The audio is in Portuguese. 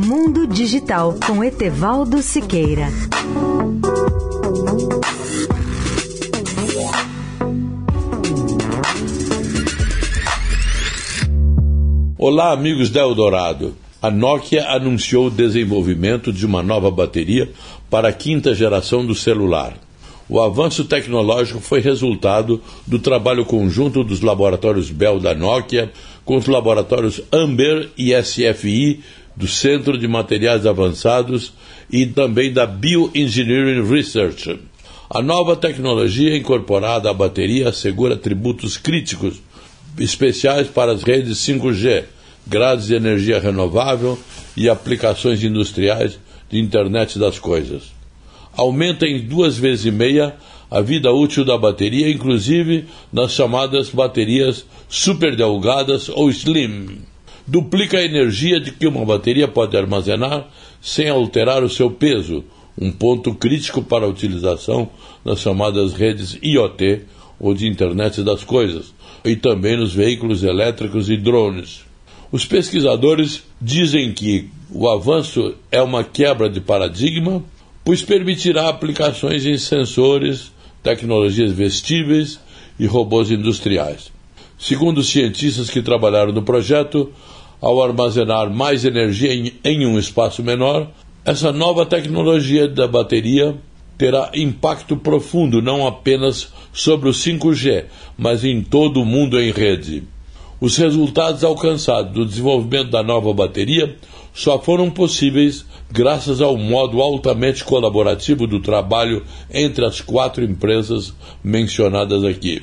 Mundo Digital com Etevaldo Siqueira. Olá, amigos da Eldorado. A Nokia anunciou o desenvolvimento de uma nova bateria para a quinta geração do celular. O avanço tecnológico foi resultado do trabalho conjunto dos laboratórios Bell da Nokia com os laboratórios Amber e SFI do Centro de Materiais Avançados e também da Bioengineering Research. A nova tecnologia incorporada à bateria assegura tributos críticos especiais para as redes 5G, grades de energia renovável e aplicações industriais de internet das coisas aumenta em duas vezes e meia a vida útil da bateria, inclusive nas chamadas baterias superdelgadas ou slim. Duplica a energia de que uma bateria pode armazenar sem alterar o seu peso, um ponto crítico para a utilização nas chamadas redes IoT ou de internet das coisas, e também nos veículos elétricos e drones. Os pesquisadores dizem que o avanço é uma quebra de paradigma pois permitirá aplicações em sensores, tecnologias vestíveis e robôs industriais. Segundo cientistas que trabalharam no projeto, ao armazenar mais energia em, em um espaço menor, essa nova tecnologia da bateria terá impacto profundo não apenas sobre o 5G, mas em todo o mundo em rede. Os resultados alcançados do desenvolvimento da nova bateria só foram possíveis graças ao modo altamente colaborativo do trabalho entre as quatro empresas mencionadas aqui.